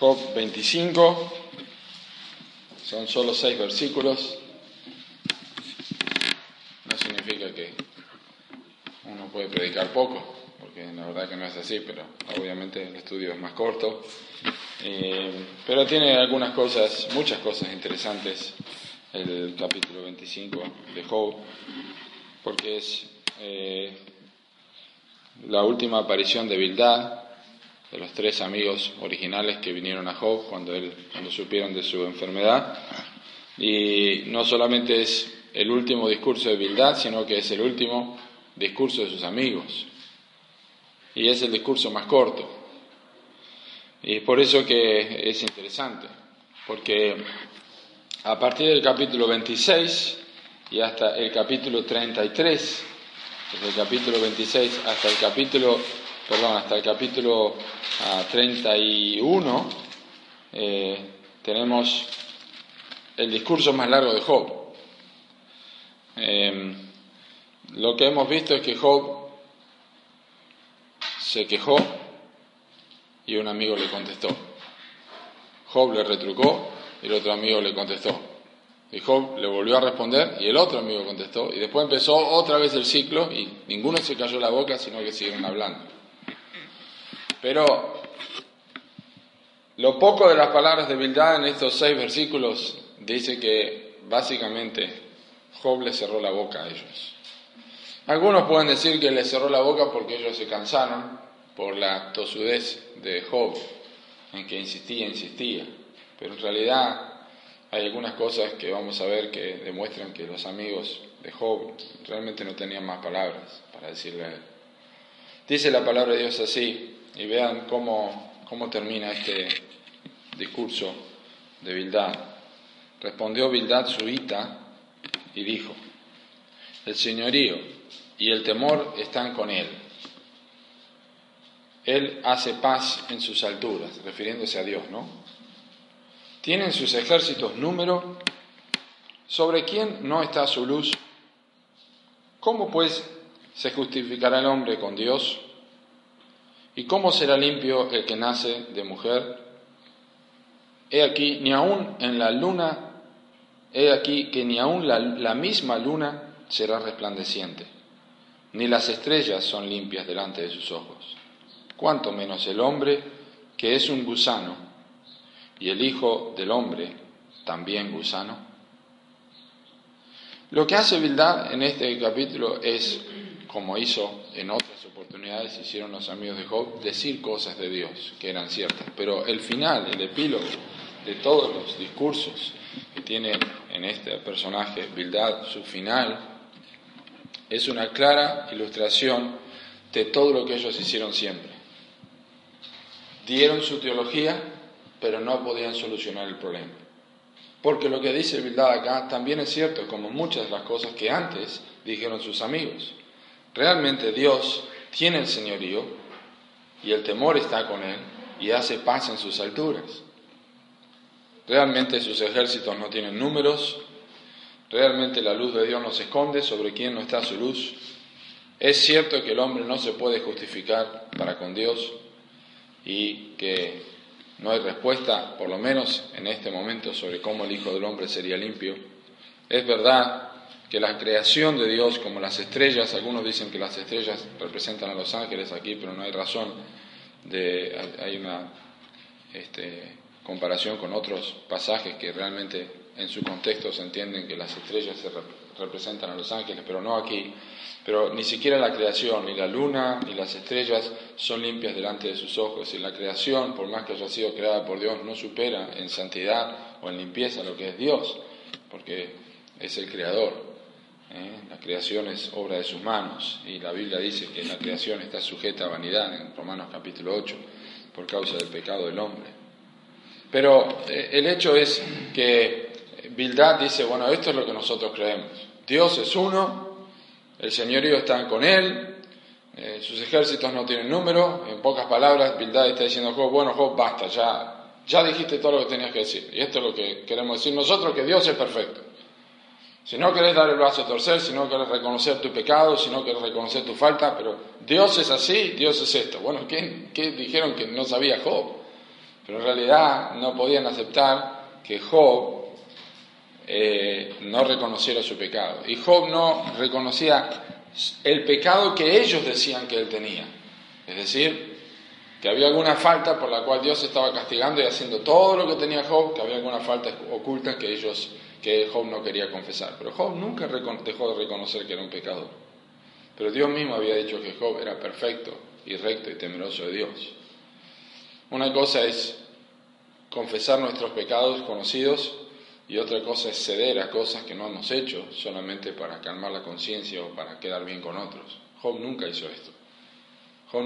Job 25, son solo seis versículos. No significa que uno puede predicar poco, porque la verdad que no es así, pero obviamente el estudio es más corto. Eh, pero tiene algunas cosas, muchas cosas interesantes el capítulo 25 de Job, porque es eh, la última aparición de Bildad, de los tres amigos originales que vinieron a Job cuando, él, cuando supieron de su enfermedad. Y no solamente es el último discurso de Bildad, sino que es el último discurso de sus amigos. Y es el discurso más corto. Y es por eso que es interesante, porque a partir del capítulo 26 y hasta el capítulo 33, desde el capítulo 26 hasta el capítulo perdón, hasta el capítulo 31, ah, eh, tenemos el discurso más largo de Job. Em, lo que hemos visto es que Job se quejó y un amigo le contestó. Job le retrucó y el otro amigo le contestó. Y Job le volvió a responder y el otro amigo contestó. Y después empezó otra vez el ciclo y ninguno se cayó la boca, sino que siguieron hablando. Pero lo poco de las palabras de Bildad en estos seis versículos dice que básicamente Job le cerró la boca a ellos. Algunos pueden decir que le cerró la boca porque ellos se cansaron por la tosudez de Job, en que insistía, insistía. Pero en realidad hay algunas cosas que vamos a ver que demuestran que los amigos de Job realmente no tenían más palabras para decirle a él. Dice la palabra de Dios así, y vean cómo, cómo termina este discurso de Bildad. Respondió Bildad suita y dijo, el señorío y el temor están con él. Él hace paz en sus alturas, refiriéndose a Dios, ¿no? Tienen sus ejércitos número. ¿Sobre quién no está su luz? ¿Cómo pues se justificará el hombre con Dios? ¿Y cómo será limpio el que nace de mujer? He aquí, ni aun en la luna, he aquí que ni aun la, misma luna será resplandeciente, ni las estrellas son limpias delante de sus ojos. Cuanto menos el hombre, que es un gusano, y el Hijo del hombre, también gusano. Lo que hace Bildad en este capítulo es, como hizo en otros, oportunidades hicieron los amigos de Job decir cosas de Dios que eran ciertas, pero el final, el epílogo de todos los discursos que tiene en este personaje Bildad, su final, es una clara ilustración de todo lo que ellos hicieron siempre. Dieron su teología, pero no podían solucionar el problema. Porque lo que dice Bildad acá también es cierto, como muchas de las cosas que antes dijeron sus amigos. Realmente Dios tiene el señorío y el temor está con él y hace paz en sus alturas. Realmente sus ejércitos no tienen números, realmente la luz de Dios no se esconde sobre quien no está su luz. Es cierto que el hombre no se puede justificar para con Dios y que no hay respuesta, por lo menos en este momento, sobre cómo el Hijo del Hombre sería limpio. Es verdad que la creación de Dios, como las estrellas, algunos dicen que las estrellas representan a los ángeles aquí, pero no hay razón de, hay una este, comparación con otros pasajes que realmente en su contexto se entienden que las estrellas se representan a los ángeles, pero no aquí. Pero ni siquiera la creación, ni la luna, ni las estrellas son limpias delante de sus ojos. Y la creación, por más que haya sido creada por Dios, no supera en santidad o en limpieza lo que es Dios, porque es el creador. ¿Eh? La creación es obra de sus manos y la Biblia dice que la creación está sujeta a vanidad en Romanos capítulo 8 por causa del pecado del hombre. Pero eh, el hecho es que Bildad dice, bueno, esto es lo que nosotros creemos. Dios es uno, el señorío está con él, eh, sus ejércitos no tienen número, en pocas palabras, Bildad está diciendo, Job, bueno, Job, basta, ya, ya dijiste todo lo que tenías que decir. Y esto es lo que queremos decir nosotros, que Dios es perfecto. Si no querés dar el brazo a torcer, si no querés reconocer tu pecado, si no querés reconocer tu falta, pero Dios es así, Dios es esto. Bueno, ¿qué, dijeron que no sabía Job? Pero en realidad no podían aceptar que Job eh, no reconociera su pecado. Y Job no reconocía el pecado que ellos decían que él tenía. Es decir, que había alguna falta por la cual Dios estaba castigando y haciendo todo lo que tenía Job, que había alguna falta oculta que ellos, que Job no quería confesar. Pero Job nunca dejó de reconocer que era un pecador. Pero Dios mismo había dicho que Job era perfecto y recto y temeroso de Dios. Una cosa es confesar nuestros pecados conocidos y otra cosa es ceder a cosas que no hemos hecho solamente para calmar la conciencia o para quedar bien con otros. Job nunca hizo esto. Job